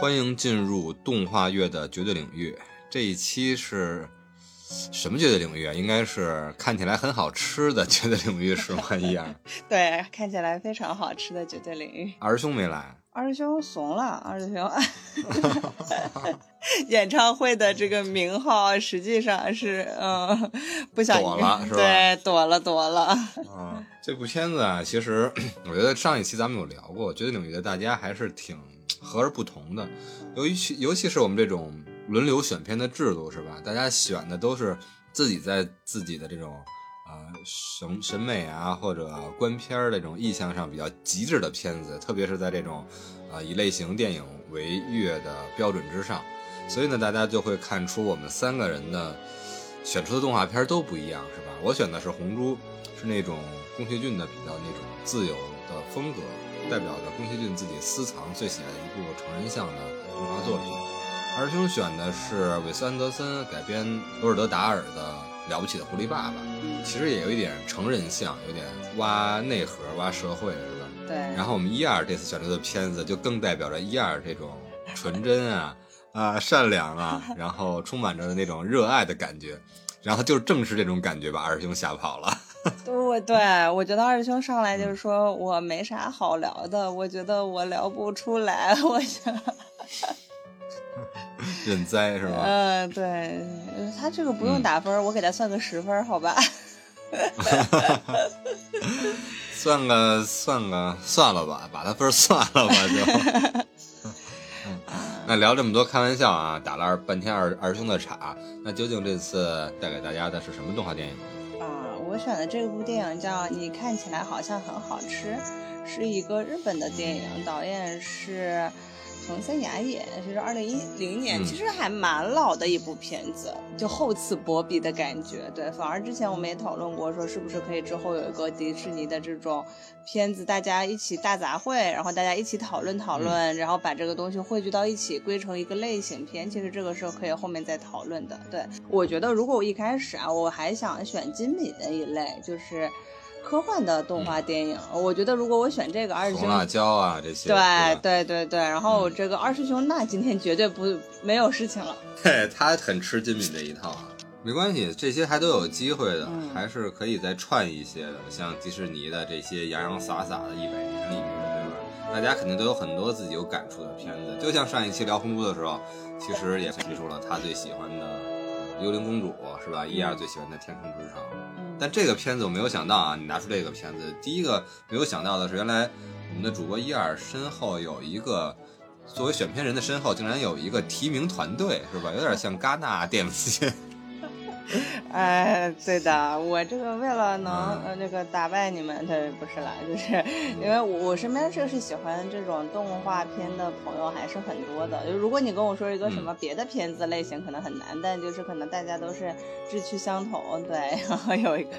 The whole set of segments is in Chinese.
欢迎进入动画乐的绝对领域。这一期是什么绝对领域啊？应该是看起来很好吃的绝对领域是吗？一样。对，看起来非常好吃的绝对领域。二师兄没来，二师兄怂了。二师兄，演唱会的这个名号实际上是，嗯，不想躲了是吧？对，躲了，躲了。嗯，这部片子啊，其实 我觉得上一期咱们有聊过，绝对领域的大家还是挺和而不同的，尤其尤其是我们这种轮流选片的制度，是吧？大家选的都是自己在自己的这种啊审审美啊或者观片儿这种意向上比较极致的片子，特别是在这种啊以类型电影为乐的标准之上，所以呢，大家就会看出我们三个人的选出的动画片都不一样，是吧？我选的是《红猪》，是那种宫崎骏的比较那种自由的风格。代表着宫崎骏自己私藏最喜爱的一部成人向的动画作品。二师兄选的是韦斯安德森改编罗尔德达尔的《了不起的狐狸爸爸》，其实也有一点成人向，有点挖内核、挖社会，是吧？对。然后我们一二这次选择的片子就更代表着一二这种纯真啊 啊善良啊，然后充满着那种热爱的感觉。然后就正是这种感觉把二师兄吓跑了。对，对我觉得二师兄上来就是说我没啥好聊的，我觉得我聊不出来，我想 认栽是吧？嗯，对他这个不用打分，我给他算个十分，好吧？算个算个算了吧，把他分算了吧就。那聊这么多开玩笑啊，打了二半天二二师兄的岔，那究竟这次带给大家的是什么动画电影？选的这部电影叫《你看起来好像很好吃》，是一个日本的电影，导演是藤森雅也，是二零一零年，其实还蛮老的一部片子，就厚此薄彼的感觉。对，反而之前我们也讨论过，说是不是可以之后有一个迪士尼的这种片子，大家一起大杂烩，然后大家一起讨论讨论，然后把这个东西汇聚到一起，归成一个类型片。其实这个是可以后面再讨论的。对，我觉得如果我一开始啊，我还想选金敏的一类，就是。科幻的动画电影，我觉得如果我选这个二师兄，辣椒啊这些，对对对对，然后这个二师兄那今天绝对不没有事情了。嘿，他很吃金敏这一套啊，没关系，这些还都有机会的，还是可以再串一些的，像迪士尼的这些洋洋洒洒的一百年里面，对吧？大家肯定都有很多自己有感触的片子，就像上一期聊红猪的时候，其实也提出了他最喜欢的幽灵公主，是吧？一二最喜欢的天空之城。但这个片子我没有想到啊！你拿出这个片子，第一个没有想到的是，原来我们的主播一二身后有一个作为选片人的身后，竟然有一个提名团队，是吧？有点像戛纳电影节。哎，对的，我这个为了能呃那个打败你们，对，不是啦，就是因为我我身边就是喜欢这种动画片的朋友还是很多的。就如果你跟我说一个什么别的片子类型，可能很难，但就是可能大家都是志趣相同，对，然后有一个，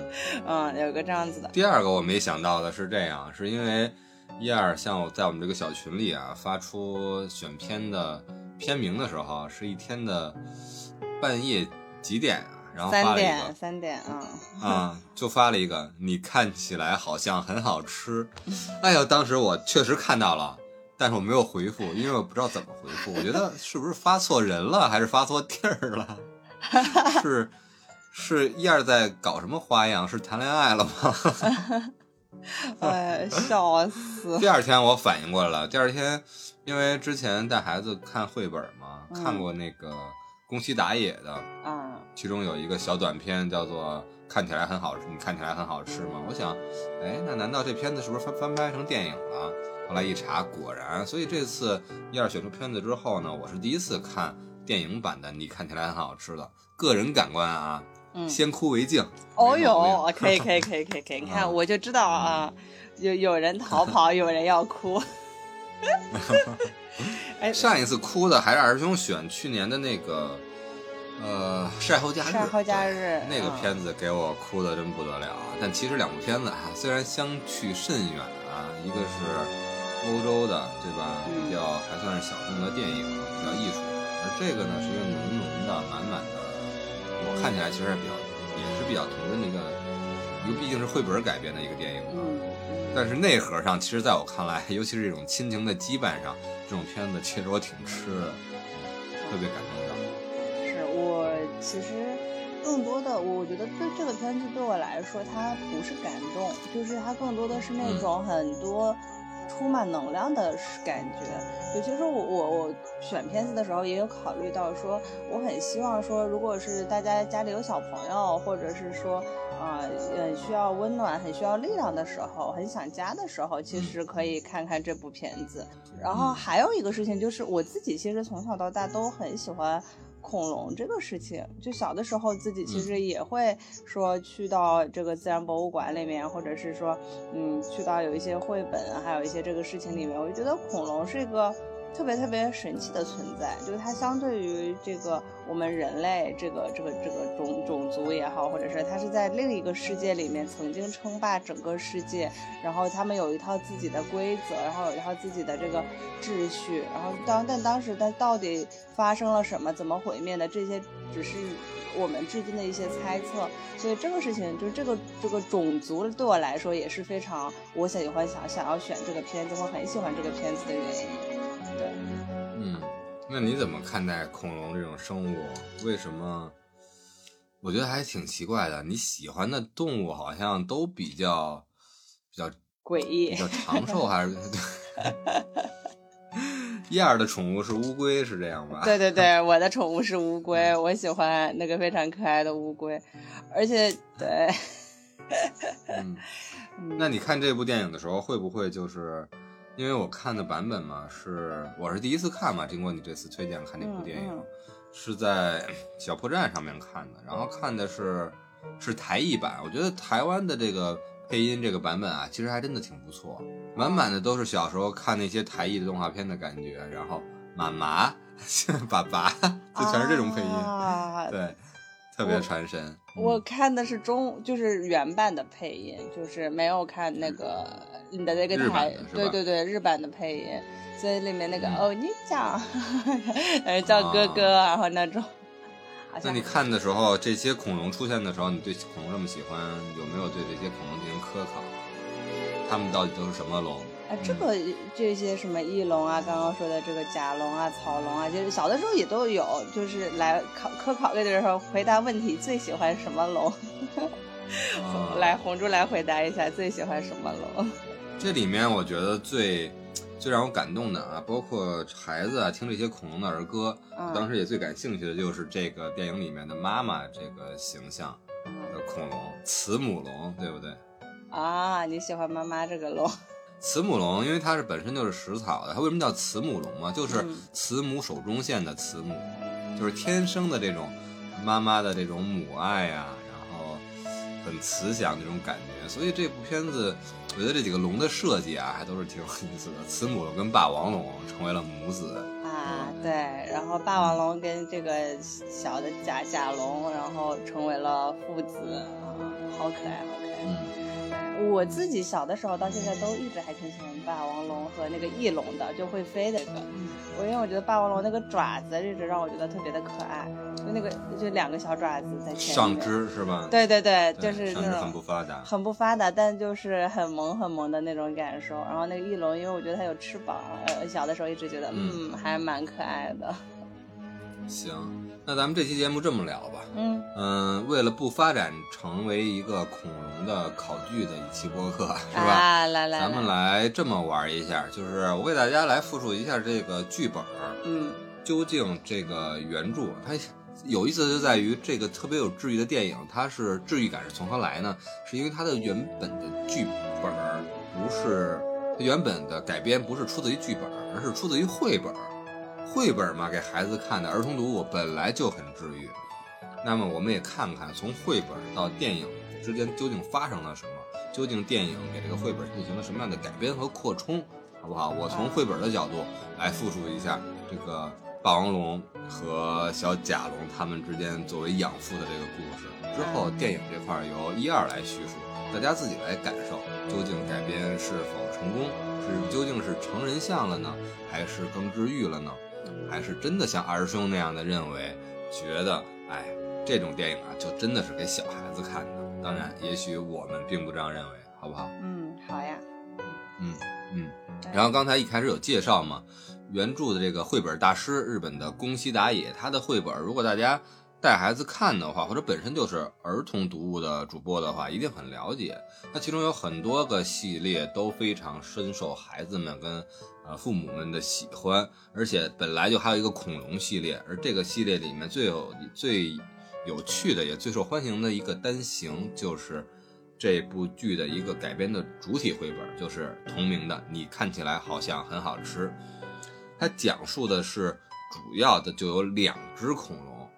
嗯，有一个这样子的。第二个我没想到的是这样，是因为一二像我在我们这个小群里啊发出选片的片名的时候，是一天的半夜。几点啊？然后发了一个三点啊啊，就发了一个，你看起来好像很好吃。哎呦，当时我确实看到了，但是我没有回复，因为我不知道怎么回复。我觉得 是不是发错人了，还是发错地儿了？是是燕在搞什么花样？是谈恋爱了吗？哎，笑死！第二天我反应过来了，第二天因为之前带孩子看绘本嘛，看过那个。宫西达也的，嗯，其中有一个小短片叫做“看起来很好吃”，你看起来很好吃吗？我想，哎，那难道这片子是不是翻翻拍成电影了？后来一查，果然。所以这次一二选出片子之后呢，我是第一次看电影版的“你看起来很好吃”的。个人感官啊，嗯先哭为敬。哦 哟，可以可以可以可以可以，你看我就知道啊，有有人逃跑，有人要哭。哎，上一次哭的还是二师兄选去年的那个，呃，晒后假日。晒后假日那个片子给我哭的真不得了。但其实两部片子啊，虽然相去甚远啊，一个是欧洲的，对吧？比较还算是小众的电影，比较艺术。而这个呢，是一个浓浓的、满满的，我看起来其实比较也是比较童真的一个，一个毕竟是绘本改编的一个电影嘛。但是内核上，其实在我看来，尤其是这种亲情的羁绊上，这种片子其实我挺吃的，特别感动到。其实更多的，我觉得对这个片子对我来说，它不是感动，就是它更多的是那种很多充满能量的感觉。尤其是我我我选片子的时候，也有考虑到说，我很希望说，如果是大家家里有小朋友，或者是说。啊，很需要温暖，很需要力量的时候，很想家的时候，其实可以看看这部片子。然后还有一个事情就是，我自己其实从小到大都很喜欢恐龙这个事情。就小的时候，自己其实也会说去到这个自然博物馆里面，或者是说，嗯，去到有一些绘本，还有一些这个事情里面，我就觉得恐龙是一个。特别特别神奇的存在，就是它相对于这个我们人类这个这个这个种种族也好，或者是它是在另一个世界里面曾经称霸整个世界，然后他们有一套自己的规则，然后有一套自己的这个秩序，然后当但当时它到底发生了什么，怎么毁灭的，这些只是我们至今的一些猜测。所以这个事情就这个这个种族对我来说也是非常我喜欢想想要选这个片子，我很喜欢这个片子的原因。嗯，那你怎么看待恐龙这种生物？为什么？我觉得还挺奇怪的。你喜欢的动物好像都比较比较诡异，比较长寿，还是？燕儿的宠物是乌龟，是这样吧？对对对，我的宠物是乌龟，我喜欢那个非常可爱的乌龟，而且对。嗯，那你看这部电影的时候，会不会就是？因为我看的版本嘛，是我是第一次看嘛，经过你这次推荐看那部电影，是在小破站上面看的，然后看的是是台译版，我觉得台湾的这个配音这个版本啊，其实还真的挺不错，满满的都是小时候看那些台译的动画片的感觉，然后妈妈、爸爸，就全是这种配音，对，特别传神。我看的是中，就是原版的配音，就是没有看那个。你的那个台，对对对，日版的配音，所以里面那个哦，你讲，呃，叫哥哥，然后那种。那你看的时候，这些恐龙出现的时候，你对恐龙这么喜欢，有没有对这些恐龙进行科考？他们到底都是什么龙？啊，这个这些什么翼龙啊，刚刚说的这个甲龙啊、草龙啊，就是小的时候也都有，就是来考科考类的时候回答问题，最喜欢什么龙？来，红珠来回答一下，最喜欢什么龙？这里面我觉得最最让我感动的啊，包括孩子啊听这些恐龙的儿歌，当时也最感兴趣的就是这个电影里面的妈妈这个形象的恐龙慈母龙，对不对？啊，你喜欢妈妈这个龙？慈母龙，因为它是本身就是食草的，它为什么叫慈母龙嘛？就是慈母手中线的慈母，就是天生的这种妈妈的这种母爱呀，然后很慈祥那种感觉，所以这部片子。我觉得这几个龙的设计啊，还都是挺有意思的。慈母龙跟霸王龙成为了母子啊，对，然后霸王龙跟这个小的甲甲龙，然后成为了父子啊，好可爱，好可爱。嗯。我自己小的时候到现在都一直还挺喜欢霸王龙和那个翼龙的，就会飞的那个。我因为我觉得霸王龙那个爪子一直让我觉得特别的可爱，就那个就两个小爪子在前上肢是吧？对对对，就是那种很不发达，很不发达，但就是很萌很萌的那种感受。然后那个翼龙，因为我觉得它有翅膀，呃，小的时候一直觉得嗯还蛮可爱的。行。那咱们这期节目这么聊吧，嗯嗯，为了不发展成为一个恐龙的考据的一期播客，是吧？来来，咱们来这么玩一下，就是我给大家来复述一下这个剧本，嗯，究竟这个原著它有意思就在于这个特别有治愈的电影，它是治愈感是从何来呢？是因为它的原本的剧本不是它原本的改编不是出自于剧本，而是出自于绘本。绘本嘛，给孩子看的儿童读物本来就很治愈。那么，我们也看看从绘本到电影之间究竟发生了什么，究竟电影给这个绘本进行了什么样的改编和扩充，好不好？我从绘本的角度来复述一下这个霸王龙和小甲龙他们之间作为养父的这个故事。之后，电影这块由一二来叙述，大家自己来感受，究竟改编是否成功，是究竟是成人像了呢，还是更治愈了呢？还是真的像二师兄那样的认为，觉得哎，这种电影啊，就真的是给小孩子看的。当然，也许我们并不这样认为，好不好？嗯。嗯，好呀。嗯嗯。然后刚才一开始有介绍嘛，原著的这个绘本大师日本的宫西达也，他的绘本如果大家带孩子看的话，或者本身就是儿童读物的主播的话，一定很了解。那其中有很多个系列都非常深受孩子们跟呃父母们的喜欢，而且本来就还有一个恐龙系列，而这个系列里面最有最有趣的也最受欢迎的一个单行就是。这部剧的一个改编的主体绘本就是同名的，你看起来好像很好吃。它讲述的是主要的就有两只恐龙，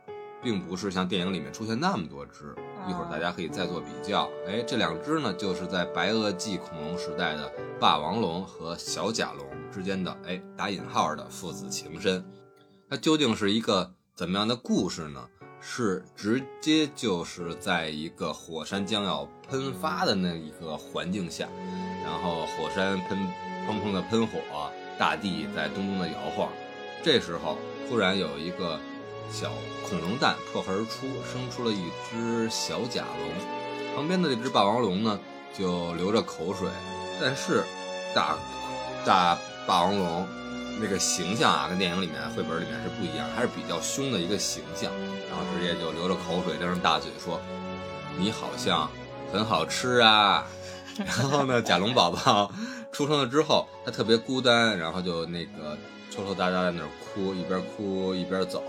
并不是像电影里面出现那么多只。一会儿大家可以再做比较。哎，这两只呢，就是在白垩纪恐龙时代的霸王龙和小甲龙之间的哎打引号的父子情深。它究竟是一个怎么样的故事呢？是直接就是在一个火山将要喷发的那一个环境下，然后火山喷砰砰的喷火，大地在咚咚的摇晃。这时候突然有一个小恐龙蛋破壳而出，生出了一只小甲龙。旁边的这只霸王龙呢，就流着口水。但是大大霸王龙那个形象啊，跟电影里面绘本里面是不一样，还是比较凶的一个形象。然后直接就流着口水，张着大嘴说：“你好像很好吃啊。”然后呢，甲龙宝宝出生了之后，他特别孤单，然后就那个抽抽搭搭在那儿哭，一边哭一边走。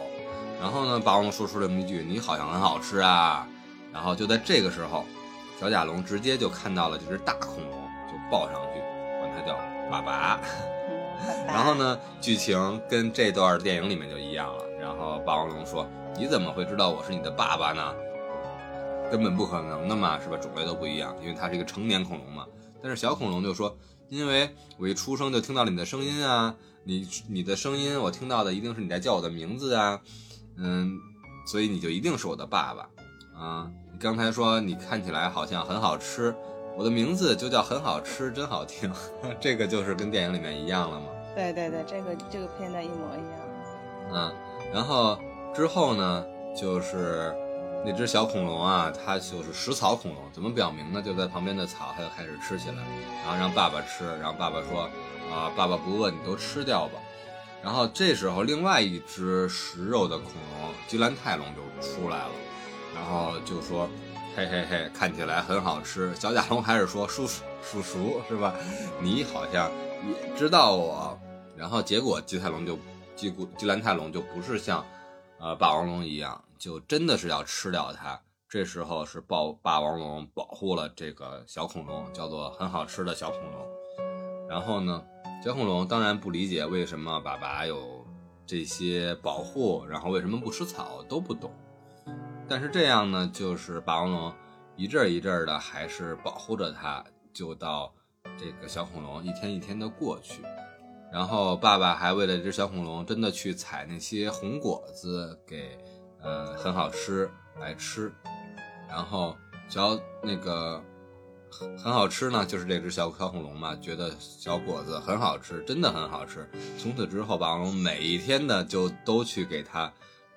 然后呢，霸王龙说出这么一句：“你好像很好吃啊。”然后就在这个时候，小甲龙直接就看到了这只大恐龙，就抱上去，管它叫爸爸。然后呢，剧情跟这段电影里面就一样了。然后霸王龙说。你怎么会知道我是你的爸爸呢？根本不可能的嘛，是吧？种类都不一样，因为它是一个成年恐龙嘛。但是小恐龙就说，因为我一出生就听到了你的声音啊，你你的声音我听到的一定是你在叫我的名字啊，嗯，所以你就一定是我的爸爸啊。你刚才说你看起来好像很好吃，我的名字就叫很好吃，真好听。这个就是跟电影里面一样了嘛？对对对，这个这个片段一模一样。嗯，然后。之后呢，就是那只小恐龙啊，它就是食草恐龙。怎么表明呢？就在旁边的草，它就开始吃起来，然后让爸爸吃。然后爸爸说：“啊，爸爸不饿，你都吃掉吧。”然后这时候，另外一只食肉的恐龙吉兰泰龙就出来了，然后就说：“嘿嘿嘿，看起来很好吃。”小甲龙还是说：“叔叔，叔是吧？你好像也知道我。”然后结果基泰龙就基古吉兰泰龙就不是像。呃，霸王龙一样，就真的是要吃掉它。这时候是霸霸王龙保护了这个小恐龙，叫做很好吃的小恐龙。然后呢，小恐龙当然不理解为什么爸爸有这些保护，然后为什么不吃草都不懂。但是这样呢，就是霸王龙一阵一阵的还是保护着它，就到这个小恐龙一天一天的过去。然后爸爸还为了这只小恐龙，真的去采那些红果子给，呃，很好吃来吃。然后小那个很很好吃呢，就是这只小小恐龙嘛，觉得小果子很好吃，真的很好吃。从此之后，霸王龙每一天呢就都去给它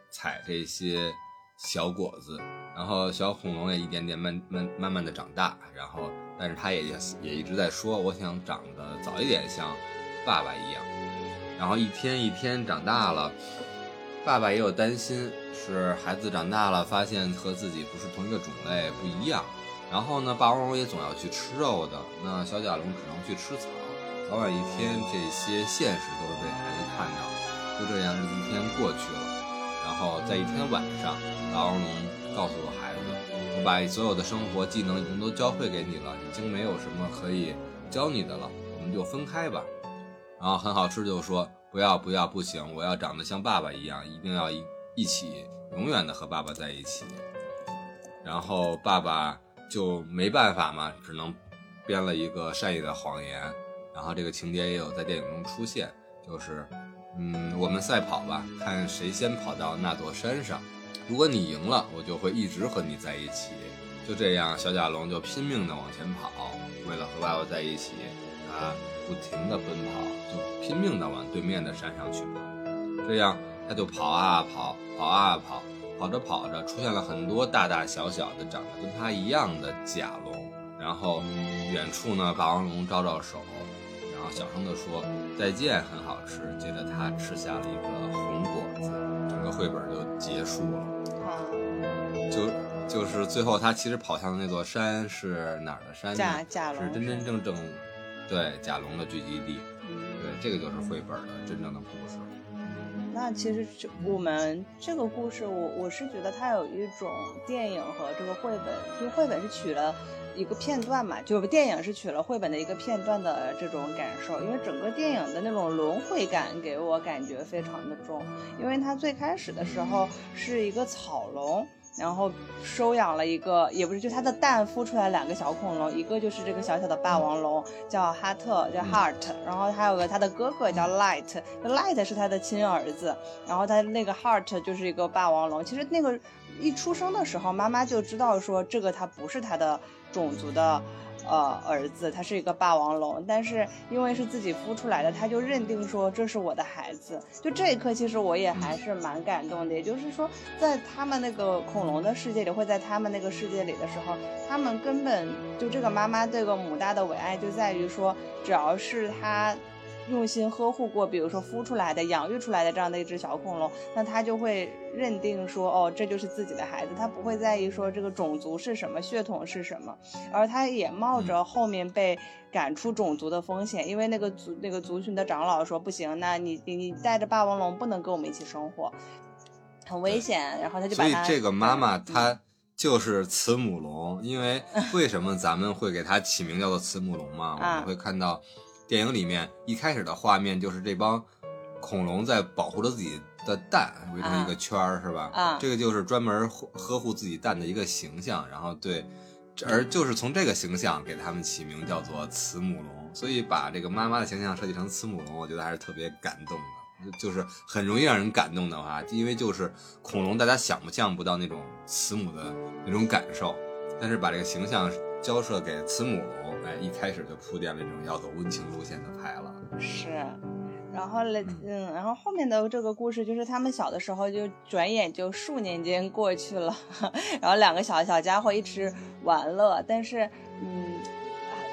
采这些小果子。然后小恐龙也一点点慢慢慢慢的长大。然后，但是它也也也一直在说，我想长得早一点像。爸爸一样，然后一天一天长大了，爸爸也有担心，是孩子长大了发现和自己不是同一个种类，不一样。然后呢，霸王龙也总要去吃肉的，那小甲龙只能去吃草。早晚一天，这些现实都会被孩子看到。就这样，日子一天过去了。然后在一天晚上，霸王龙告诉我孩子：“我把所有的生活技能已经都教会给你了，已经没有什么可以教你的了，我们就分开吧。”然后很好吃，就说不要不要不行，我要长得像爸爸一样，一定要一一起，永远的和爸爸在一起。然后爸爸就没办法嘛，只能编了一个善意的谎言。然后这个情节也有在电影中出现，就是嗯，我们赛跑吧，看谁先跑到那座山上。如果你赢了，我就会一直和你在一起。就这样，小甲龙就拼命的往前跑，为了和爸爸在一起，他。不停地奔跑，就拼命地往对面的山上去跑。这样，他就跑啊跑，跑啊跑，跑着跑着，出现了很多大大小小的长得跟他一样的甲龙。然后远处呢，霸王龙招招手，然后小声的说再见，很好吃。接着他吃下了一个红果子，整个绘本就结束了。啊，就就是最后他其实跑向的那座山是哪儿的山呢？甲甲龙是真真正正对甲龙的聚集地。嗯对，这个就是绘本的真正的故事。那其实这我们这个故事，我我是觉得它有一种电影和这个绘本，就绘本是取了一个片段嘛，就是电影是取了绘本的一个片段的这种感受，因为整个电影的那种轮回感给我感觉非常的重，因为它最开始的时候是一个草笼。然后收养了一个，也不是，就它的蛋孵出来两个小恐龙，一个就是这个小小的霸王龙，叫哈特，叫 Heart，然后还有个他的哥哥叫 Light，Light 是他的亲儿子，然后他那个 Heart 就是一个霸王龙。其实那个一出生的时候，妈妈就知道说这个它不是他的种族的。呃，儿子他是一个霸王龙，但是因为是自己孵出来的，他就认定说这是我的孩子。就这一刻，其实我也还是蛮感动的。也就是说，在他们那个恐龙的世界里，会在他们那个世界里的时候，他们根本就这个妈妈对个母大的伟爱就在于说，只要是他。用心呵护过，比如说孵出来的、养育出来的这样的一只小恐龙，那他就会认定说，哦，这就是自己的孩子，他不会在意说这个种族是什么、血统是什么，而他也冒着后面被赶出种族的风险，因为那个族那个族群的长老说不行，那你你你带着霸王龙不能跟我们一起生活，很危险，然后他就把他所以这个妈妈她就是慈母龙，因为为什么咱们会给它起名叫做慈母龙嘛？我们会看到。电影里面一开始的画面就是这帮恐龙在保护着自己的蛋，围成一个圈儿，是吧？啊，这个就是专门呵护自己蛋的一个形象。然后对，而就是从这个形象给他们起名叫做慈母龙。所以把这个妈妈的形象设计成慈母龙，我觉得还是特别感动的，就是很容易让人感动的话，因为就是恐龙大家想象不到那种慈母的那种感受，但是把这个形象交涉给慈母龙。哎，一开始就铺垫了这种要走温情路线的牌了。是，然后嘞，嗯，然后后面的这个故事就是他们小的时候就转眼就数年间过去了，然后两个小小家伙一直玩乐，但是，嗯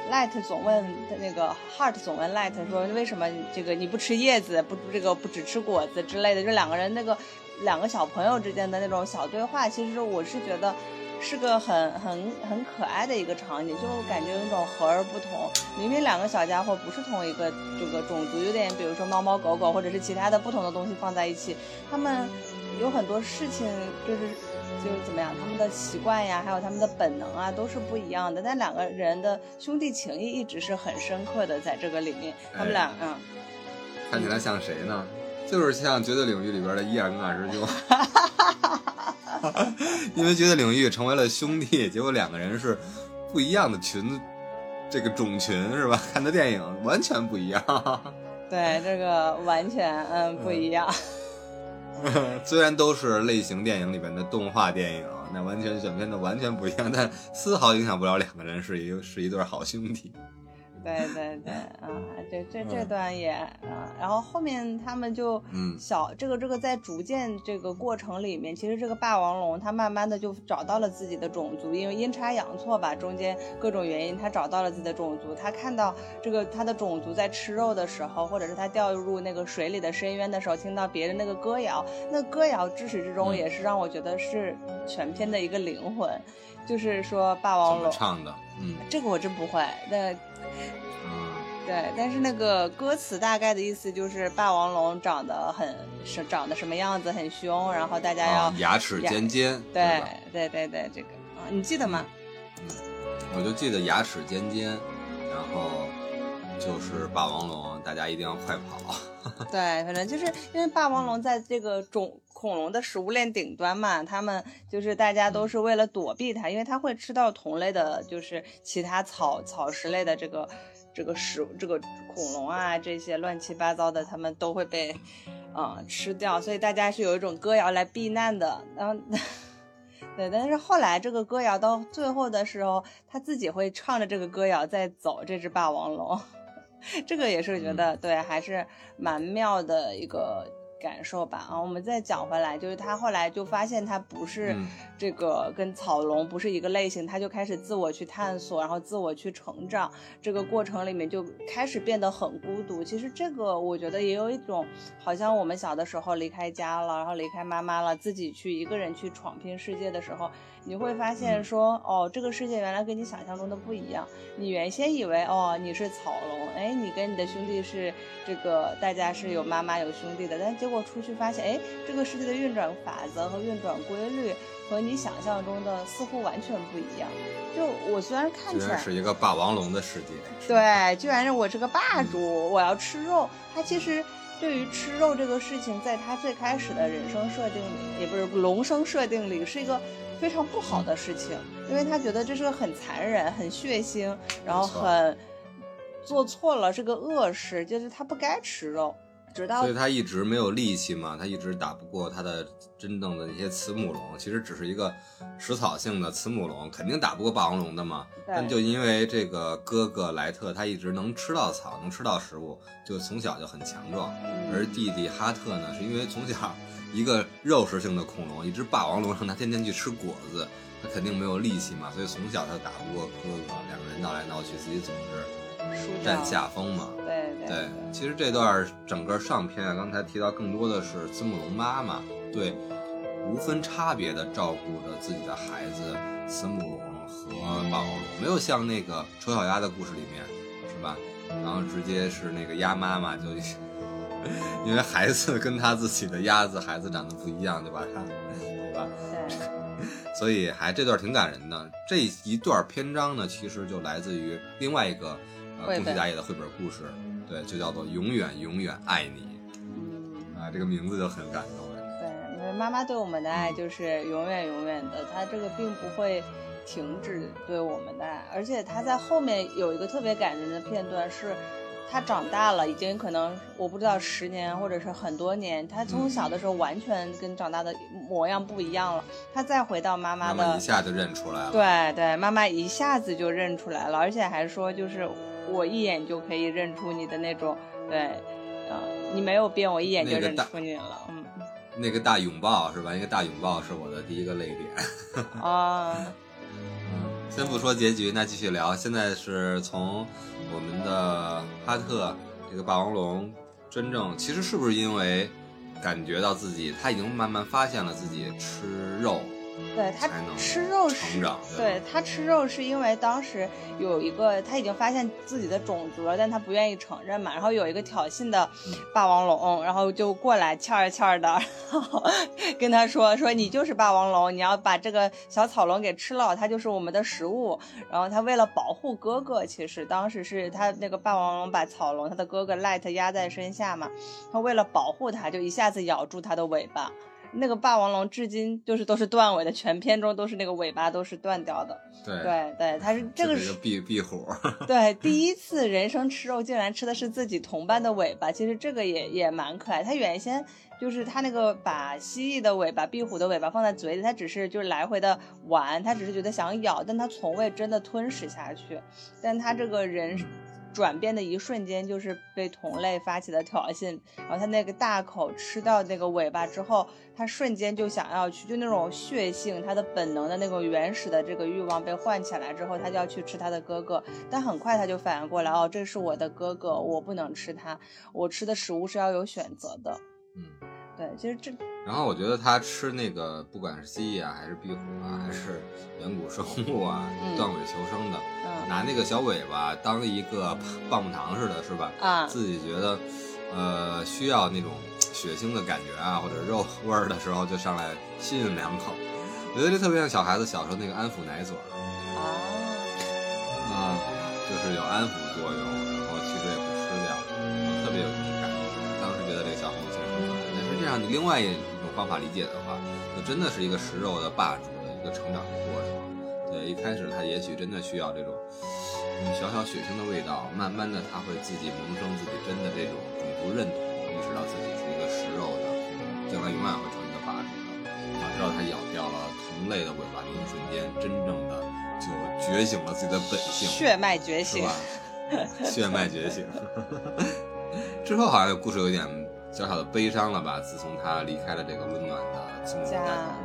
，Light 总问那个 Heart 总问 Light 说为什么这个你不吃叶子，不这个不只吃果子之类的，就两个人那个两个小朋友之间的那种小对话，其实我是觉得。是个很很很可爱的一个场景，就感觉有一种和而不同。明明两个小家伙不是同一个这个种族，有点比如说猫猫狗狗或者是其他的不同的东西放在一起，他们有很多事情就是就是怎么样，他们的习惯呀，还有他们的本能啊，都是不一样的。但两个人的兄弟情谊一直是很深刻的，在这个里面，他们俩嗯，看起来像谁呢？就是像绝对领域里边的伊尔跟二师兄。因为觉得领域成为了兄弟，结果两个人是不一样的群，这个种群是吧？看的电影完全不一样。对，这个完全嗯不一样。虽然都是类型电影里边的动画电影，那完全选片的完全不一样，但丝毫影响不了两个人是一是一对好兄弟。对对对，啊，这这这段也啊，然后后面他们就小这个这个在逐渐这个过程里面，其实这个霸王龙它慢慢的就找到了自己的种族，因为阴差阳错吧，中间各种原因，它找到了自己的种族。它看到这个它的种族在吃肉的时候，或者是它掉入那个水里的深渊的时候，听到别人那个歌谣，那歌谣至始至终也是让我觉得是全片的一个灵魂，就是说霸王龙唱的，嗯，这个我真不会，那。对，但是那个歌词大概的意思就是霸王龙长得很是长得什么样子，很凶，然后大家要牙齿尖尖。对对对对，这个啊，你记得吗？嗯，我就记得牙齿尖尖，然后就是霸王龙，大家一定要快跑。对，反正就是因为霸王龙在这个种恐龙的食物链顶端嘛，他们就是大家都是为了躲避它，因为它会吃到同类的，就是其他草草食类的这个。这个食这个恐龙啊，这些乱七八糟的，他们都会被，呃，吃掉。所以大家是有一种歌谣来避难的。然后，对，但是后来这个歌谣到最后的时候，他自己会唱着这个歌谣在走。这只霸王龙，这个也是觉得对，还是蛮妙的一个感受吧啊，我们再讲回来，就是他后来就发现他不是嗯这个跟草龙不是一个类型，他就开始自我去探索，然后自我去成长，这个过程里面就开始变得很孤独。其实这个我觉得也有一种，好像我们小的时候离开家了，然后离开妈妈了，自己去一个人去闯拼世界的时候，你会发现说，哦，这个世界原来跟你想象中的不一样。你原先以为哦你是草龙，哎，你跟你的兄弟是这个大家是有妈妈有兄弟的，但结果出去发现，哎，这个世界的运转法则和运转规律和你想象中的似乎完全不一样。就我虽然看起来是一个霸王龙的世界。对，居然是我是个霸主，我要吃肉。它其实对于吃肉这个事情，在他最开始的人生设定里，也不是龙生设定里，是一个非常不好的事情，因为他觉得这是个很残忍、很血腥，然后很做错了，是个恶事，就是他不该吃肉。直到所以他一直没有力气嘛，他一直打不过他的真正的那些慈母龙，其实只是一个食草性的慈母龙，肯定打不过霸王龙的嘛。但就因为这个哥哥莱特，他一直能吃到草，能吃到食物，就从小就很强壮。嗯而弟弟哈特呢，是因为从小一个肉食性的恐龙，一只霸王龙让他天天去吃果子，他肯定没有力气嘛，所以从小他打不过哥哥，两个人闹来闹去，自己总是输占掉下风嘛。对对对，其实这段整个上篇啊，刚才提到更多的是慈母龙妈妈对无分差别的照顾着自己的孩子慈母龙和霸王龙，没有像那个丑小鸭的故事里面是吧？然后直接是那个鸭妈妈就 因为孩子跟他自己的鸭子孩子长得不一样，就把它对吧？对 所以还这段挺感人的。这一段篇章呢，其实就来自于另外一个呃宫绘本崎达也的绘本故事，对，就叫做《永远永远爱你嗯。》啊，这个名字就很感动。对，因为妈妈对我们的爱就是永远永远的，她这个并不会停止对我们的爱，而且她在后面有一个特别感人的片段是。她长大了，已经可能我不知道十年或者是很多年。她从小的时候完全跟长大的模样不一样了。她再回到妈妈的妈妈一下就认出来了。对对，妈妈一下子就认出来了，而且还说就是我一眼就可以认出你的那种，对，呃，你没有变，我一眼就认出你了，嗯那个大拥抱是吧？一个大拥抱是我的第一个泪点。啊，嗯，先不说结局，那继续聊。现在是从我们的哈特这个霸王龙，真正其实是不是因为感觉到自己他已经慢慢发现了自己吃肉，对他吃肉是对他吃肉是因为当时有一个他已经发现自己的种族了，但他不愿意承认嘛。然后有一个挑衅的嗯霸王龙，然后就过来欠儿欠儿的，然后跟他说说你就是霸王龙，你要把这个小草龙给吃了，它就是我们的食物。然后他为了保护哥哥，其实当时是他那个霸王龙把草龙他的哥哥 Light 压在身下嘛，他为了保护他，就一下子咬住他的尾巴。那个霸王龙至今就是都是断尾的，全片中都是那个尾巴都是断掉的。对，对对，它是这个是壁壁虎。对第一次人生吃肉，竟然吃的是自己同伴的尾巴，其实这个也也蛮可爱。它原先就是它那个把蜥蜴的尾巴、壁虎的尾巴放在嘴里，它只是就是来回的玩，它只是觉得想咬，但它从未真的吞噬下去。但它这个人。转变的一瞬间，就是被同类发起的挑衅，然后他那个大口吃到那个尾巴之后，他瞬间就想要去，就那种血性，他的本能的那种原始的这个欲望被唤起来之后，他就要去吃他的哥哥，但很快他就反应过来，哦，这是我的哥哥，我不能吃它，我吃的食物是要有选择的。嗯，对，其实这然后我觉得他吃那个，不管是蜥蜴啊，还是壁虎啊，还是远古生物啊，嗯断尾求生的，嗯拿那个小尾巴当一个棒棒糖似的，是吧？啊，自己觉得，呃，需要那种血腥的感觉啊，或者肉 味儿的时候，就上来吸吮两口。我觉得这特别像小孩子小时候那个安抚奶嘴儿，啊，嗯，就是有安抚作用，然后其实也不吃掉，特别有另外一种方法理解的话，就真的是一个食肉的霸主的一个成长的过程。对，一开始他也许真的需要这种嗯小小血腥的味道，慢慢的他会自己萌生自己真的这种种族认同，意识到自己是一个食肉的，将来永远会成为一个霸主的。啊，直到他咬掉了同类的尾巴那一瞬间，真正的就觉醒了自己的本性，血脉觉醒是吧，？血脉觉醒。之后好像故事有点小小的悲伤了吧？自从他离开了这个温暖的家。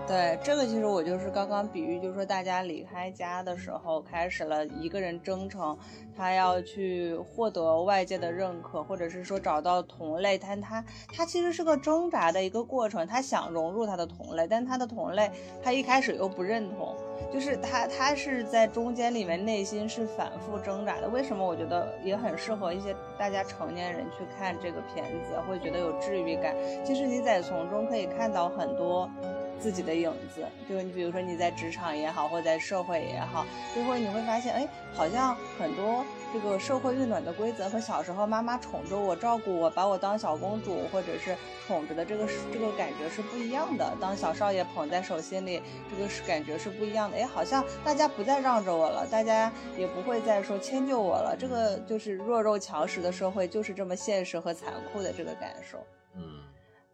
对，这个其实我就是刚刚比喻，就是说大家离开家的时候，开始了一个人征程，他要去获得外界的认可，或者是说找到同类，但他他其实是个挣扎的一个过程，他想融入他的同类，但他的同类他一开始又不认同。就是他，他是在中间里面内心是反复挣扎的。为什么？我觉得也很适合一些大家成年人去看这个片子，会觉得有治愈感。其实你在从中可以看到很多自己的影子，就你比如说你在职场也好，或在社会也好，最后你会发现，哎，好像很多。这个社会运转的规则和小时候妈妈宠着我、照顾我、把我当小公主或者是宠着的这个这个感觉是不一样的。当小少爷捧在手心里，这个是感觉是不一样的。哎，好像大家不再让着我了，大家也不会再说迁就我了。这个就是弱肉强食的社会，就是这么现实和残酷的这个感受。嗯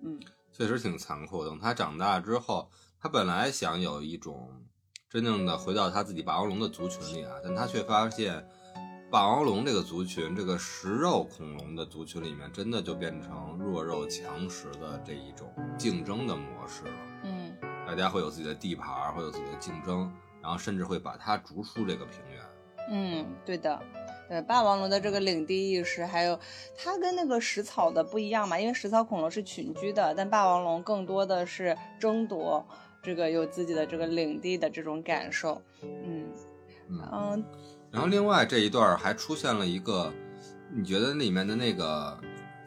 嗯，确实挺残酷。等他长大之后，他本来想有一种真正的回到他自己霸王龙的族群里啊，但他却发现。霸王龙这个族群，这个食肉恐龙的族群里面，真的就变成弱肉强食的这一种竞争的模式了。嗯，大家会有自己的地盘，会有自己的竞争，然后甚至会把它逐出这个平原。嗯，对的，对霸王龙的这个领地意识，还有它跟那个食草的不一样嘛，因为食草恐龙是群居的，但霸王龙更多的是争夺这个有自己的这个领地的这种感受。嗯嗯。然后另外这一段还出现了一个，你觉得里面的那个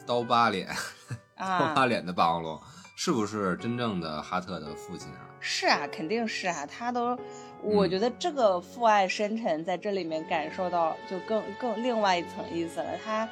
刀疤脸，刀疤脸的霸王龙，是不是真正的哈特的父亲啊？是啊，肯定是啊，他都，我觉得这个父爱深沉在这里面感受到就更更另外一层意思了。他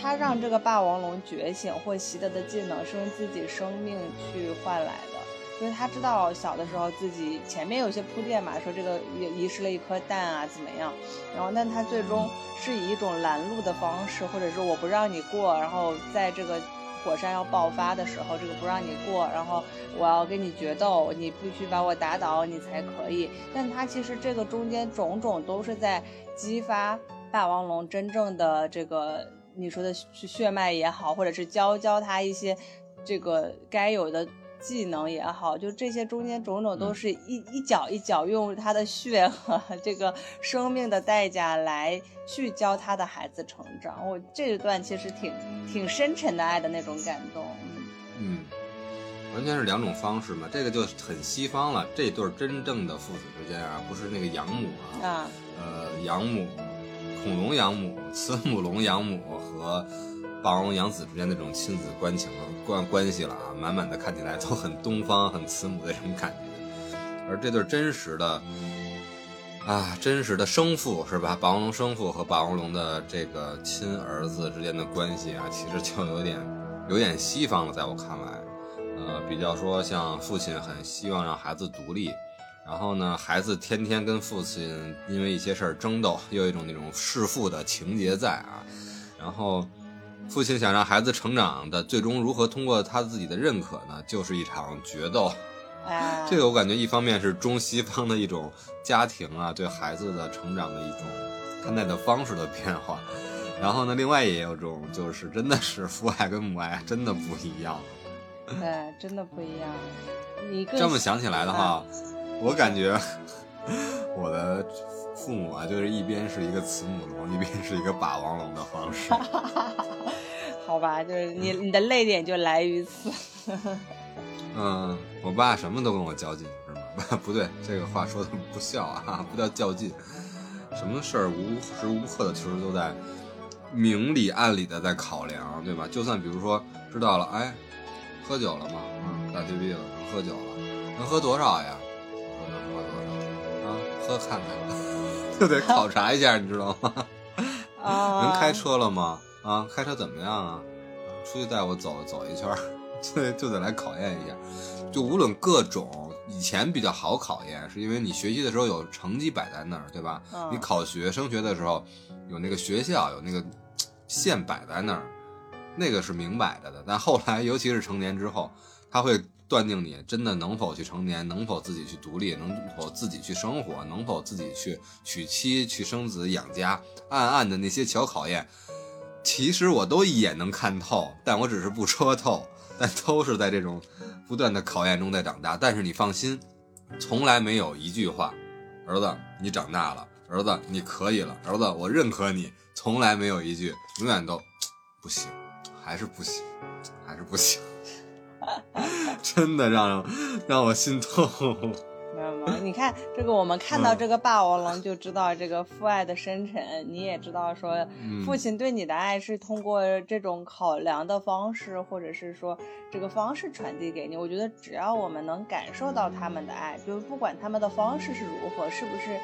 他让这个霸王龙觉醒或习得的技能是用自己生命去换来的。因为他知道小的时候自己前面有些铺垫嘛，说这个遗遗失了一颗蛋啊怎么样，然后但他最终是以一种拦路的方式，或者是我不让你过，然后在这个火山要爆发的时候，这个不让你过，然后我要跟你决斗，你必须把我打倒你才可以。但他其实这个中间种种都是在激发霸王龙真正的这个你说的血脉也好，或者是教教他一些这个该有的。技能也好，就这些中间种种都是一一脚一脚用他的血和这个生命的代价来去教他的孩子成长。我这一段其实挺挺深沉的爱的那种感动。嗯，完全是两种方式嘛，这个就很西方了。这对真正的父子之间啊，不是那个养母啊，啊，呃，养母，恐龙养母，慈母龙养母和。霸王龙养子之间那种亲子关情关关系了啊，满满的看起来都很东方、很慈母的这种感觉。而这对真实的啊，真实的生父是吧？霸王龙生父和霸王龙的这个亲儿子之间的关系啊，其实就有点有点西方了，在我看来，呃，比较说像父亲很希望让孩子独立，然后呢，孩子天天跟父亲因为一些事儿争斗，又有一种那种弑父的情节在啊，然后。父亲想让孩子成长的最终如何通过他自己的认可呢？就是一场决斗。这个我感觉一方面是中西方的一种家庭啊对孩子的成长的一种看待的方式的变化，然后呢，另外也有种就是真的是父爱跟母爱真的不一样。对，真的不一样。你这么想起来的话，我感觉 我的。父母啊，就是一边是一个慈母龙，一边是一个霸王龙的方式。好吧，就是你你的泪点就来于此。嗯，我爸什么都跟我较劲，是吗？不对，这个话说的不孝啊，不叫较劲。什么事儿无时无刻的其实都在明里暗里的在考量，对吧？就算比如说知道了，哎，喝酒了吗？嗯，大退币了，能喝酒了，能喝多少呀？能喝多少？啊，喝看看。就得 考察一下，你知道吗？能开车了吗？啊，开车怎么样啊？出去带我走走一圈，就得就得来考验一下。就无论各种，以前比较好考验，是因为你学习的时候有成绩摆在那儿，对吧？你考学升学的时候有那个学校有那个 线摆在那儿，那个是明摆着的。但后来，尤其是成年之后，他会。断定你真的能否去成年，能否自己去独立，能否自己去生活，能否自己去娶妻、去生子、养家，暗暗的那些小考验，其实我都一眼能看透，但我只是不戳透，但都是在这种不断的考验中在长大。但是你放心，从来没有一句话，儿子你长大了，儿子你可以了，儿子我认可你，从来没有一句，永远都不行，还是不行，还是不行，真的让让我心痛。没有没有，你看这个，我们看到这个霸王龙，就知道这个父爱的深沉。你也知道说，父亲对你的爱是通过这种考量的方式，或者是说这个方式传递给你。我觉得只要我们能感受到他们的爱，就是不管他们的方式是如何，是不是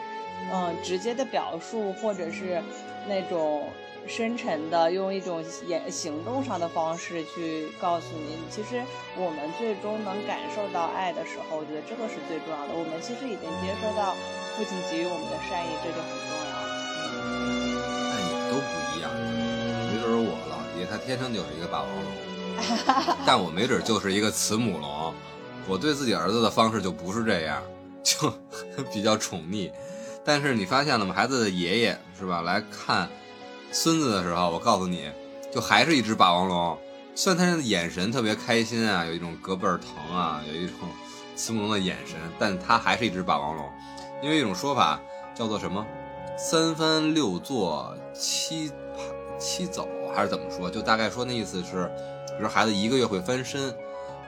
嗯直接的表述，或者是那种。深沉的用一种言行动上的方式去告诉你，其实我们最终能感受到爱的时候，我觉得这个是最重要的。我们其实已经接收到父亲给予我们的善意，这就很重要。那也都不一样，没准我老爹他天生就是一个霸王龙，但我没准就是一个慈母龙。我对自己儿子的方式就不是这样，就 比较宠溺。但是你发现了吗？孩子的爷爷是吧？来看。孙子的时候，我告诉你，就还是一只霸王龙。虽然他的眼神特别开心啊，有一种隔辈儿疼啊，有一种慈母龙的眼神，但他还是一只霸王龙。因为一种说法叫做什么“三翻六坐七爬七走”还是怎么说？就大概说那意思是，比如孩子一个月会翻身，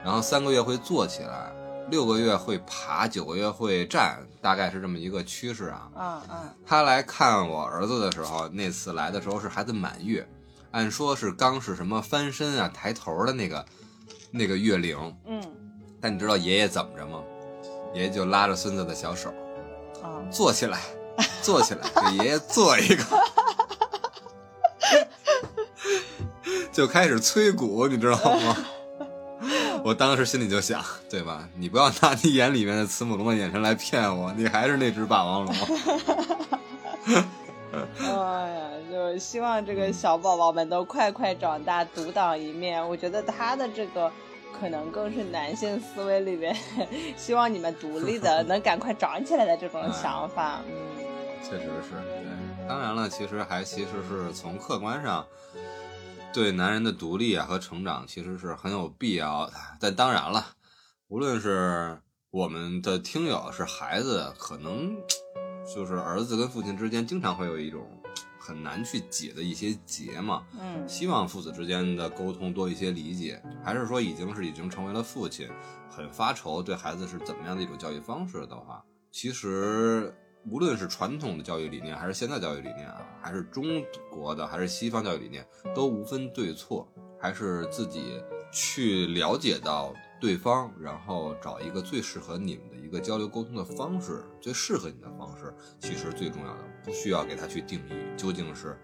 然后三个月会坐起来。六个月会爬，九个月会站，大概是这么一个趋势啊。嗯嗯。他来看我儿子的时候，那次来的时候是孩子满月，按说是刚是什么翻身啊、抬头的那个那个月龄。嗯。但你知道爷爷怎么着吗？爷爷就拉着孙子的小手，啊，坐起来，坐起来，给爷爷做一个，就开始催鼓，你知道吗？我当时心里就想，对吧？你不要拿你眼里面的慈母龙的眼神来骗我，你还是那只霸王龙。哎呀，就希望这个小宝宝们都快快长大，独当一面。我觉得他的这个可能更是男性思维里面，希望你们独立的 能赶快长起来的这种想法。嗯，确实是。对，当然了，其实还其实是从客观上。对男人的独立啊和成长其实是很有必要的，但当然了，无论是我们的听友是孩子，可能就是儿子跟父亲之间经常会有一种很难去解的一些结嘛。嗯，希望父子之间的沟通多一些理解，还是说已经是已经成为了父亲，很发愁对孩子是怎么样的一种教育方式的话，其实。无论是传统的教育理念，还是现在教育理念啊，还是中国的，还是西方教育理念，都无分对错，还是自己去了解到对方，然后找一个最适合你们的一个交流沟通的方式，最适合你的方式，其实最重要的，不需要给他去定义究竟是，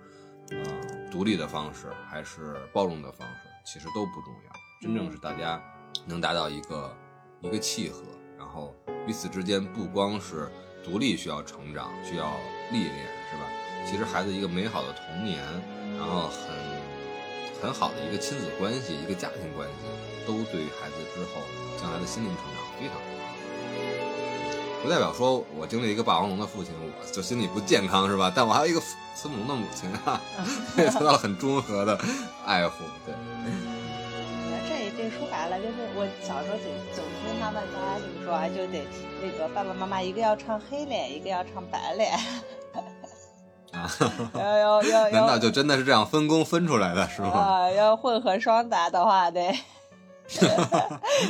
呃，独立的方式还是包容的方式，其实都不重要，真正是大家能达到一个一个契合，然后彼此之间不光是。独立需要成长，需要历练，是吧？其实孩子一个美好的童年，然后很很好的一个亲子关系，一个家庭关系，都对于孩子之后将来的心灵成长非常重要。不代表说我经历一个霸王龙的父亲，我就心理不健康，是吧？但我还有一个慈母龙的母亲啊，也 得到了很中和的爱护，对。这说白了就是，我小时候总总听他们家里说啊，就得那个爸爸妈妈一个要唱黑脸，一个要唱白脸。啊，要要 要难道就真的是这样分工分出来的，是吗？啊，要混合双打的话，得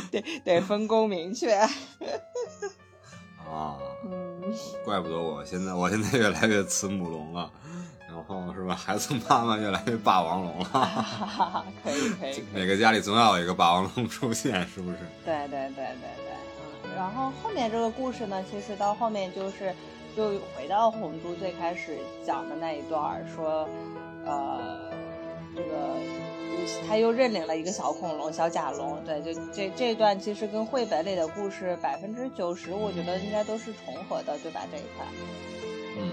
得得分工明确。啊，嗯，怪不得我现在我现在越来越慈母龙了。然后是吧？孩子妈妈越来越霸王龙了，可 以可以。每个家里总要有一个霸王龙出现，是不是？对对对对对。嗯，然后后面这个故事呢，其实到后面就是，又回到红都最开始讲的那一段，说，呃，这个他又认领了一个小恐龙，小甲龙。对，就这这段其实跟绘本里的故事百分之九十，我觉得应该都是重合的，对吧？这一块。嗯。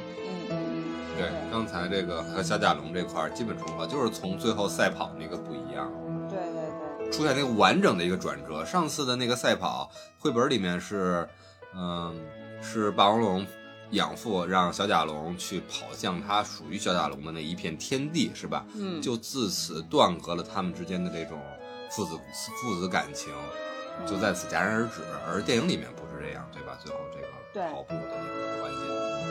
对，刚才这个和小甲龙这块基本重合，就是从最后赛跑那个不一样。对对对，出现那个完整的一个转折。上次的那个赛跑绘本里面是，嗯，是霸王龙养父让小甲龙去跑向他属于小甲龙的那一片天地，是吧？嗯，就自此断隔了他们之间的这种父子父子感情，就在此戛然而止。而电影里面不是这样，对吧？最后这个跑步的。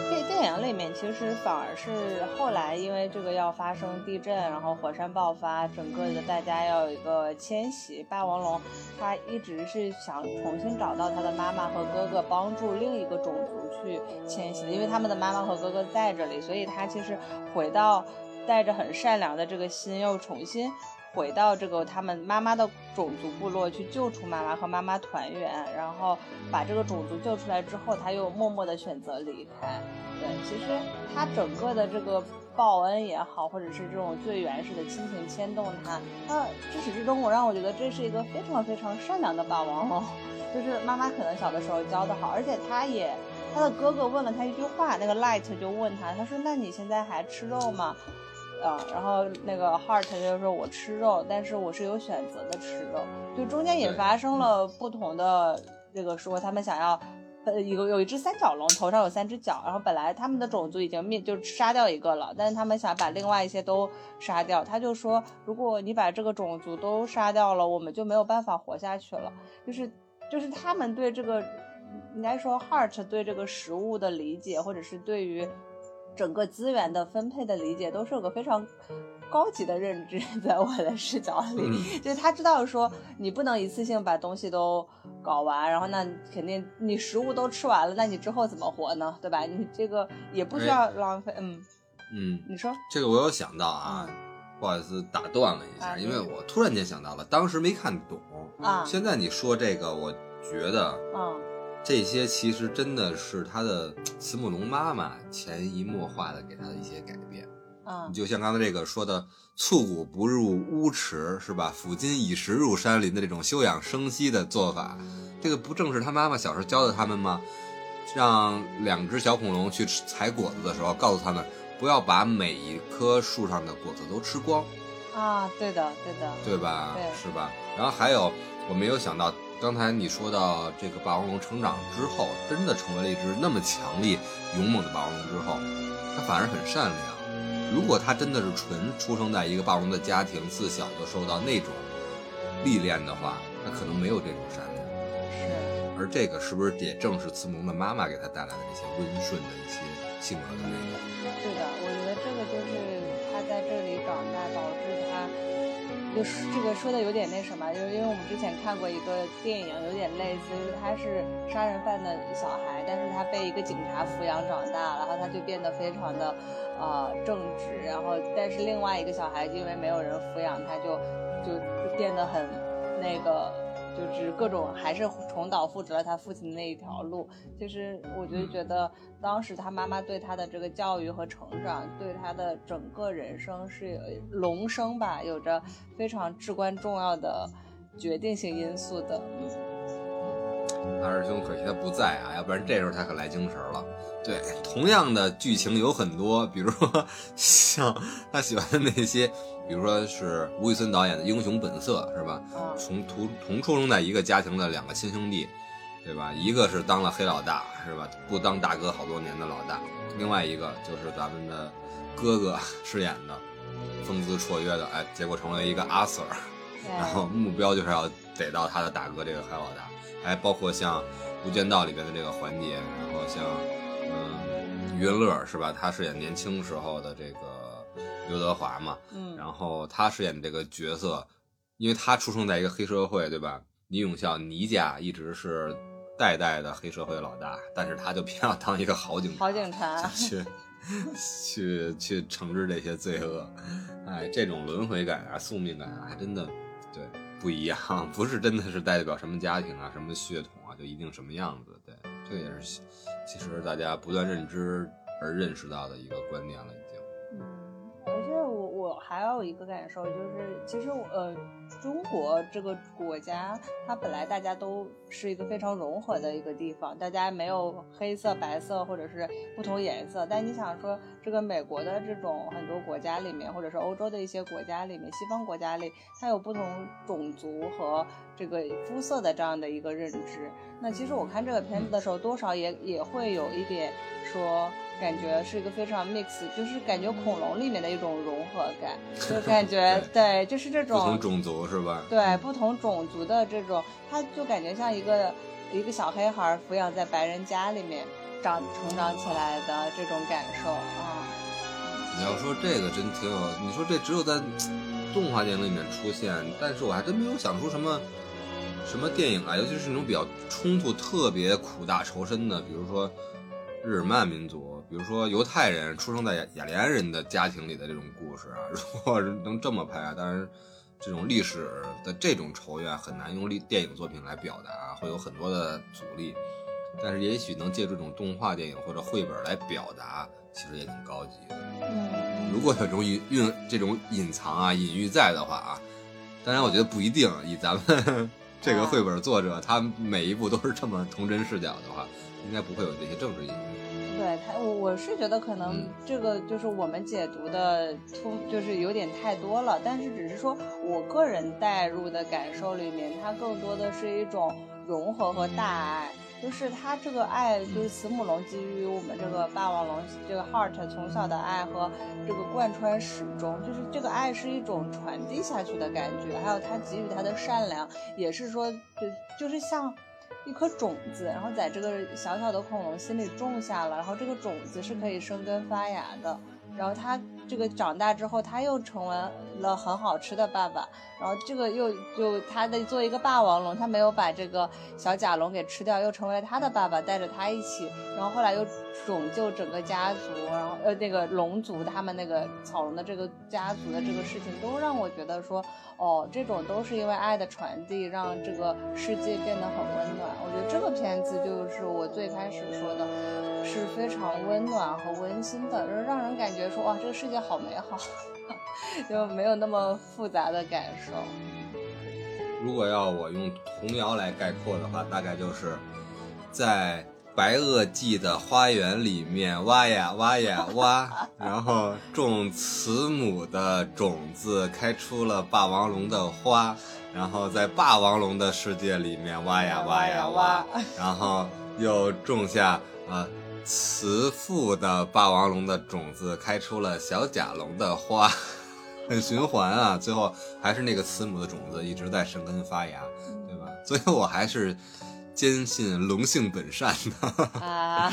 电电影里面其实反而是后来，因为这个要发生地震，然后火山爆发，整个的大家要有一个迁徙。霸王龙他一直是想重新找到他的妈妈和哥哥，帮助另一个种族去迁徙，因为他们的妈妈和哥哥在这里，所以他其实回到带着很善良的这个心，又重新。回到这个他们妈妈的种族部落去救出妈妈和妈妈团圆，然后把这个种族救出来之后，他又默默的选择离开。对，其实他整个的这个报恩也好，或者是这种最原始的亲情牵动他，他至始至终我让我觉得这是一个非常非常善良的霸王龙。就是妈妈可能小的时候教的好，而且他也他的哥哥问了他一句话，那个 Light 就问他，他说那你现在还吃肉吗？啊，然后那个 Heart 就说：“我吃肉，但是我是有选择的吃肉。”就中间也发生了不同的这个说，他们想要，呃，有有一只三角龙，头上有三只角，然后本来他们的种族已经灭，就杀掉一个了，但是他们想把另外一些都杀掉。他就说：“如果你把这个种族都杀掉了，我们就没有办法活下去了。”就是就是他们对这个，应该说 Heart 对这个食物的理解，或者是对于。整个资源的分配的理解都是有个非常高级的认知，在我的视角里，就是他知道说你不能一次性把东西都搞完，然后那肯定你食物都吃完了，那你之后怎么活呢？对吧？你这个也不需要浪费。嗯嗯，你说这个我有想到啊，不好意思打断了一下，因为我突然间想到了，当时没看懂啊。现在你说这个，我觉得啊。这些其实真的是他的慈母龙妈妈潜移默化的给他的一些改变，啊，就像刚才这个说的“促骨不入屋池”是吧？“抚今以时入山林”的这种休养生息的做法，这个不正是他妈妈小时候教的他们吗？让两只小恐龙去采果子的时候，告诉他们不要把每一棵树上的果子都吃光，啊，对的，对的，对吧？对，是吧？然后还有，我没有想到。刚才你说到这个霸王龙成长之后，真的成为了一只那么强力、勇猛的霸王龙之后，它反而很善良。如果它真的是纯出生在一个霸王龙的家庭，自小就受到那种历练的话，那可能没有这种善良。是。而这个是不是也正是慈母龙的妈妈给他带来的这些温顺的一些性格的内容？对的，我就是这个说的有点那什么，就是因为我们之前看过一个电影，有点类似，就是他是杀人犯的小孩，但是他被一个警察抚养长大，然后他就变得非常的，呃，正直，然后但是另外一个小孩因为没有人抚养，他就就变得很那个。就是各种还是重蹈覆辙了他父亲的那一条路。其实我就觉得，当时他妈妈对他的这个教育和成长，对他的整个人生是龙生吧，有着非常至关重要的决定性因素的。二师兄可惜他不在啊，要不然这时候他可来精神了。对，同样的剧情有很多，比如说 像他喜欢的那些。比如说是吴宇森导演的《英雄本色》，是吧？从同同出生在一个家庭的两个亲兄弟，对吧？一个是当了黑老大，是吧？不当大哥好多年的老大，另外一个就是咱们的哥哥 饰演的，风姿绰约的，哎，结果成为一个阿 Sir，然后目标就是要逮到他的大哥这个黑老大，还包括像《无间道》里边的这个环节，然后像嗯，余文乐是吧？他饰演年轻时候的这个。刘德华嘛，嗯，然后他饰演的这个角色，因为他出生在一个黑社会，对吧？倪永孝倪家一直是代代的黑社会老大，但是他就偏要当一个好警察，好警察去 去去惩治这些罪恶。哎，这种轮回感啊，宿命感啊，还真的对不一样，不是真的是代表什么家庭啊，什么血统啊，就一定什么样子。对，这也是其实大家不断认知而认识到的一个观念了，还有一个感受就是，其实呃，中国这个国家，它本来大家都是一个非常融合的一个地方，大家没有黑色、白色或者是不同颜色。但你想说，这个美国的这种很多国家里面，或者是欧洲的一些国家里面，西方国家里，它有不同种族和这个肤色的这样的一个认知。那其实我看这个片子的时候，多少也也会有一点说。感觉是一个非常 mix，就是感觉恐龙里面的一种融合感，就感觉 对，就是这种不同种族是吧？对，不同种族的这种，他就感觉像一个一个小黑孩抚养在白人家里面长成长起来的这种感受啊。你要说这个真挺有，你说这只有在动画电影里面出现，但是我还真没有想出什么什么电影啊，尤其是那种比较冲突特别苦大仇深的，比如说日耳曼民族。比如说犹太人出生在雅雅利安人的家庭里的这种故事啊，如果是能这么拍啊，当然这种历史的这种仇怨很难用历电影作品来表达，会有很多的阻力。但是也许能借助这种动画电影或者绘本来表达，其实也挺高级的。嗯，如果有这种隐蕴这种隐藏啊隐喻在的话啊，当然我觉得不一定。以咱们 这个绘本作者，他每一步都是这么童真视角的话，应该不会有这些政治隐喻。对他，我我是觉得可能这个就是我们解读的突，就是有点太多了。但是只是说我个人带入的感受里面，它更多的是一种融合和大爱。就是他这个爱，就是慈母龙给予我们这个霸王龙这个 heart 从小的爱和这个贯穿始终，就是这个爱是一种传递下去的感觉。还有他给予他的善良，也是说就就是像。一颗种子，然后在这个小小的恐龙心里种下了，然后这个种子是可以生根发芽的，然后它这个长大之后，他又成为了很好吃的爸爸，然后这个又就他的做一个霸王龙，他没有把这个小甲龙给吃掉，又成为了他的爸爸，带着他一起，然后后来又拯救整个家族，然后呃那个龙族他们那个草龙的这个家族的这个事情，都让我觉得说。哦，这种都是因为爱的传递，让这个世界变得很温暖。我觉得这个片子就是我最开始说的，是非常温暖和温馨的，让人感觉说哇，这个世界好美好，就没有那么复杂的感受。如果要我用童谣来概括的话，大概就是在。白垩纪的花园里面挖呀挖呀挖，然后种慈母的种子，开出了霸王龙的花。然后在霸王龙的世界里面挖呀挖呀挖，然后又种下呃慈父的霸王龙的种子，开出了小甲龙的花，很循环啊。最后还是那个慈母的种子一直在生根发芽，对吧？所以我还是。坚信龙性本善的 啊，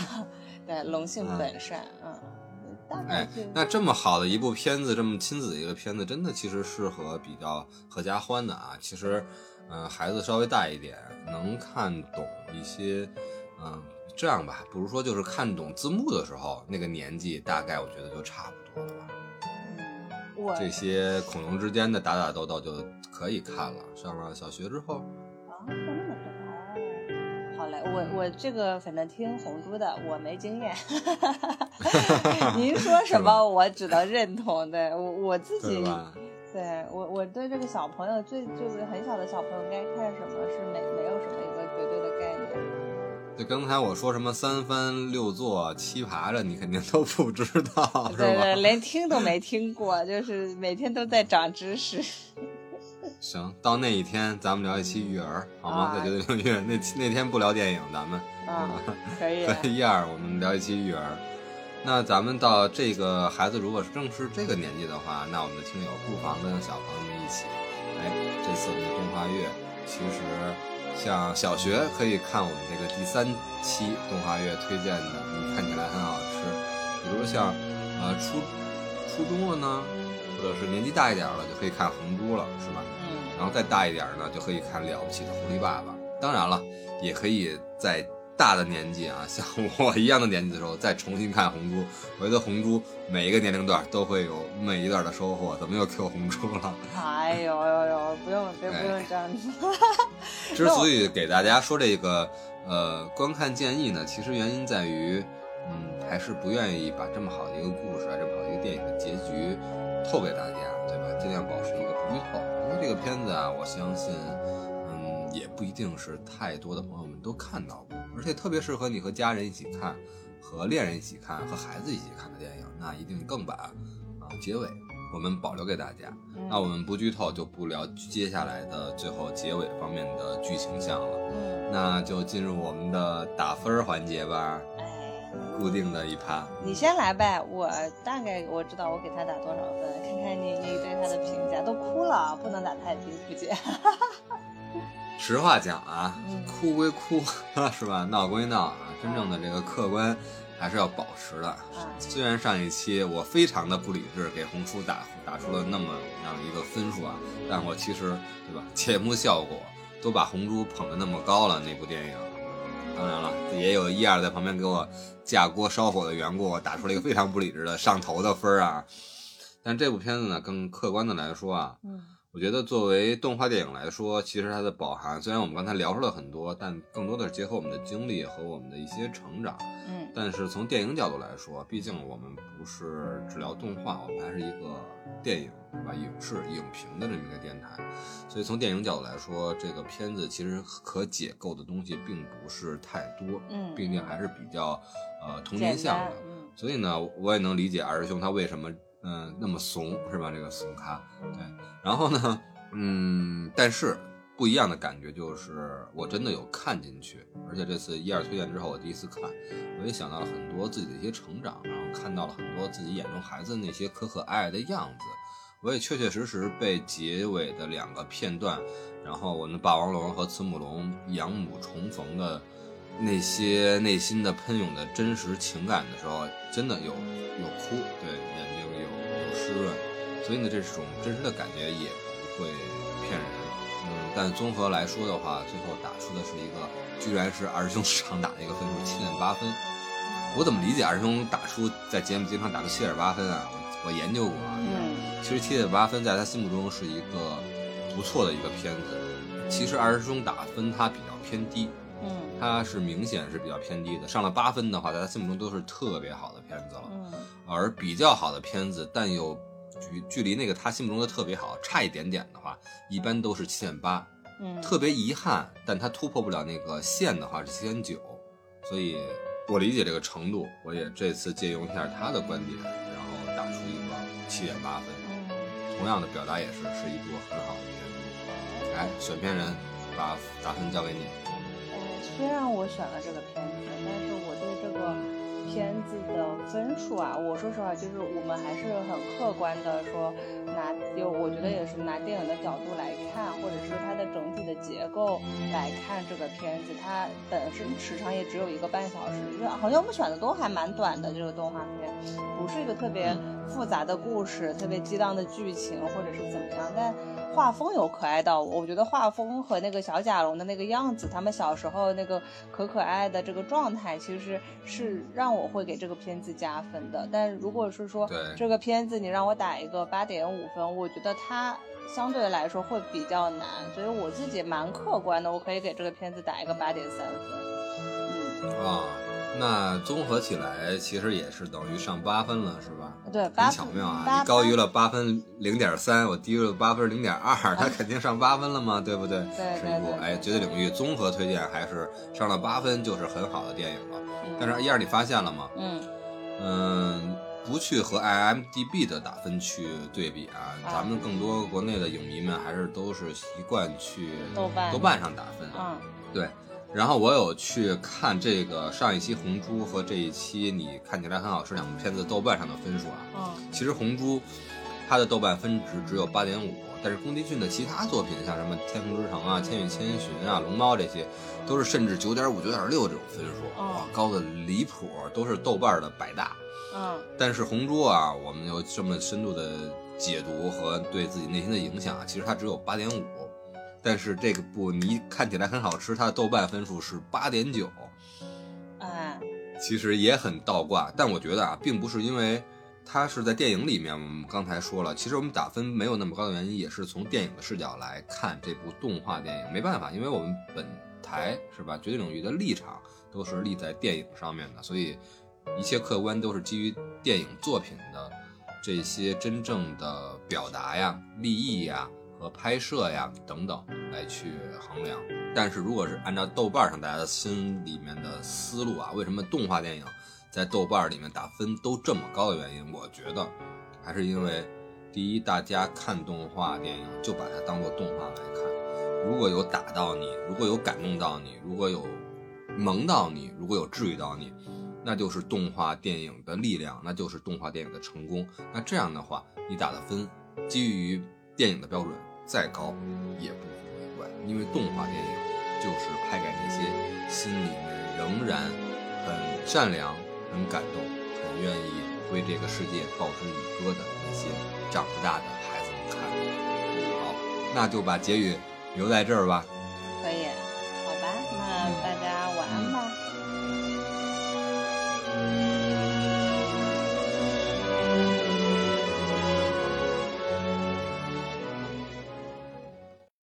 对，龙性本善，嗯，哎，那这么好的一部片子，这么亲子的一个片子，真的其实适合比较合家欢的啊。其实，嗯，孩子稍微大一点，能看懂一些，嗯，这样吧，不如说就是看懂字幕的时候，那个年纪大概我觉得就差不多了吧。我这些恐龙之间的打打斗斗就可以看了。上了小学之后。啊，那么多。好嘞我我这个反正听红猪的，我没经验。您说什么，我只能认同。对我我自己，对我我对这个小朋友最就是很小的小朋友该看什么是没没有什么。就刚才我说什么三翻六坐七爬着，你肯定都不知道，对对，连听都没听过，就是每天都在长知识。行，到那一天咱们聊一期育儿，好吗？在绝对领域，那那天不聊电影，咱们啊，可以。一二，我们聊一期育儿。那咱们到这个孩子如果是正是这个年纪的话，那我们的听友不妨跟小朋友们一起，哎，这次我们的动画月，其实像小学可以看我们这个第三期动画月推荐的，你看起来很好吃。比如像呃初初中了呢，或者是年纪大一点了，就可以看红猪了，是吧？嗯然后再大一点呢，就可以看《了不起的狐狸爸爸》。当然了，也可以在大的年纪啊，像我一样的年纪的时候，再重新看《红猪》。我觉得《红猪》每一个年龄段都会有每一段的收获。怎么又 Q 红猪了？哎呦呦呦，不用别不用这样子。之所以给大家说这个呃观看建议呢，其实原因在于，嗯，还是不愿意把这么好的一个故事啊，这么好的一个电影的结局透给大家，对吧？尽量保持一个不剧透。因为这个片子啊，我相信，嗯，也不一定是太多的朋友们都看到过，而且特别适合你和家人一起看，和恋人一起看、和孩子一起看的电影，那一定更版啊结尾我们保留给大家。嗯那我们不剧透，就不聊接下来的最后结尾方面的剧情项了。嗯，那就进入我们的打分环节吧，哎，固定的一趴。你先来呗，我大概我知道我给他打多少分，看看你你对他的评价。都哭了，不能打太低，不姐。实话讲啊嗯，哭归哭，是吧？闹归闹啊，真正的这个客观还是要保持的。啊，虽然上一期我非常的不理智，给红书打打出了那么样一个分数啊，但我其实对吧，节目效果都把红猪捧得那么高了，那部电影。当然了，也有一二在旁边给我架锅烧火的缘故，我打出了一个非常不理智的上头的分儿啊。但这部片子呢，更客观的来说啊，嗯我觉得作为动画电影来说，其实它的饱含，虽然我们刚才聊出了很多，但更多的是结合我们的经历和我们的一些成长。嗯但是从电影角度来说，毕竟我们不是只聊动画，我们还是一个电影对吧？影视影评的这么一个电台，所以从电影角度来说，这个片子其实可解构的东西并不是太多，嗯，毕竟还是比较呃童年向的。嗯所以呢，我也能理解二师兄他为什么嗯、那么怂，是吧？这个怂咖，对。然后呢，嗯，但是不一样的感觉就是我真的有看进去，而且这次一二推荐之后，我第一次看，我也想到了很多自己的一些成长，然后看到了很多自己眼中孩子那些可可爱爱的样子。我也确确实实被结尾的两个片段，然后我们霸王龙和慈母龙养母重逢的那些内心的喷涌的真实情感的时候，真的有有哭，对，眼睛有有湿润，所以呢，这种真实的感觉也不会骗人。嗯，但综合来说的话，最后打出的是一个，居然是二师兄常打的一个分数七点八分。我怎么理解二师兄打出在节目经常打出七点八分啊？我我研究过啊，嗯其实七点八分在他心目中是一个不错的一个片子。其实二师兄打分他比较偏低，嗯他是明显是比较偏低的。上了八分的话，在他心目中都是特别好的片子了。嗯而比较好的片子，但有距距离那个他心目中的特别好差一点点的话，一般都是七点八。嗯，特别遗憾，但他突破不了那个线的话是七点九，所以我理解这个程度，我也这次借用一下他的观点，然后打出一个七点八分。嗯同样的表达也是是一部很好的片子。来，选片人把打分交给你。呃，虽然我选了这个片子，但是我对这个片子的分数啊，我说实话，就是我们还是很客观的说，拿就我觉得也是拿电影的角度来看，或者是它的整体的结构来看这个片子，它本身时长也只有一个半小时，就好像我们选的都还蛮短的这个动画片，不是一个特别复杂的故事，特别激荡的剧情或者是怎么样，但。画风有可爱到我，我觉得画风和那个小甲龙的那个样子，他们小时候那个可可爱的这个状态，其实是让我会给这个片子加分的。但如果是说这个片子你让我打一个八点五分，我觉得它相对来说会比较难，所以我自己蛮客观的，我可以给这个片子打一个八点三分。嗯，啊，那综合起来，其实也是等于上八分了，是吧？对，八很巧妙啊！你高于了八分零点三，我低于了八分零点二，他肯定上八分了嘛，对不对？对是一部哎绝对领域综合推荐，还是上了八分就是很好的电影了。但是一二你发现了吗？嗯嗯，不去和 IMDB 的打分去对比啊，啊咱们更多国内的影迷们还是都是习惯去豆瓣豆瓣上打分。嗯对，然后我有去看这个上一期《红猪》和这一期你看起来很好吃两部片子豆瓣上的分数啊。嗯其实《红猪》它的豆瓣分值只有八点五，但是宫崎骏的其他作品，像什么《天空之城》啊、《千与千寻》啊、《龙猫》这些，都是甚至九点五、九点六这种分数，哦哇，高的离谱，都是豆瓣的百大。嗯但是《红猪》啊，我们有这么深度的解读和对自己内心的影响啊，其实它只有八点五。但是这个部你看起来很好吃，它的豆瓣分数是八点九，哎其实也很倒挂。但我觉得啊，并不是因为它是在电影里面，我们刚才说了，其实我们打分没有那么高的原因，也是从电影的视角来看这部动画电影。没办法，因为我们本台是吧，绝对领域的立场都是立在电影上面的，所以一切客观都是基于电影作品的这些真正的表达呀、立意呀和拍摄呀等等来去衡量。但是如果是按照豆瓣上大家的心里面的思路啊，为什么动画电影在豆瓣里面打分都这么高的原因，我觉得还是因为，第一，大家看动画电影就把它当做动画来看，如果有打到你，如果有感动到你，如果有萌到你，如果有治愈到你，那就是动画电影的力量，那就是动画电影的成功。那这样的话，你打的分，基于电影的标准再高，也不足为怪，因为动画电影就是拍给那些心里面仍然很善良、很感动、很愿意为这个世界报之以歌的那些长不大的孩子们看。好，那就把结语留在这儿吧。可以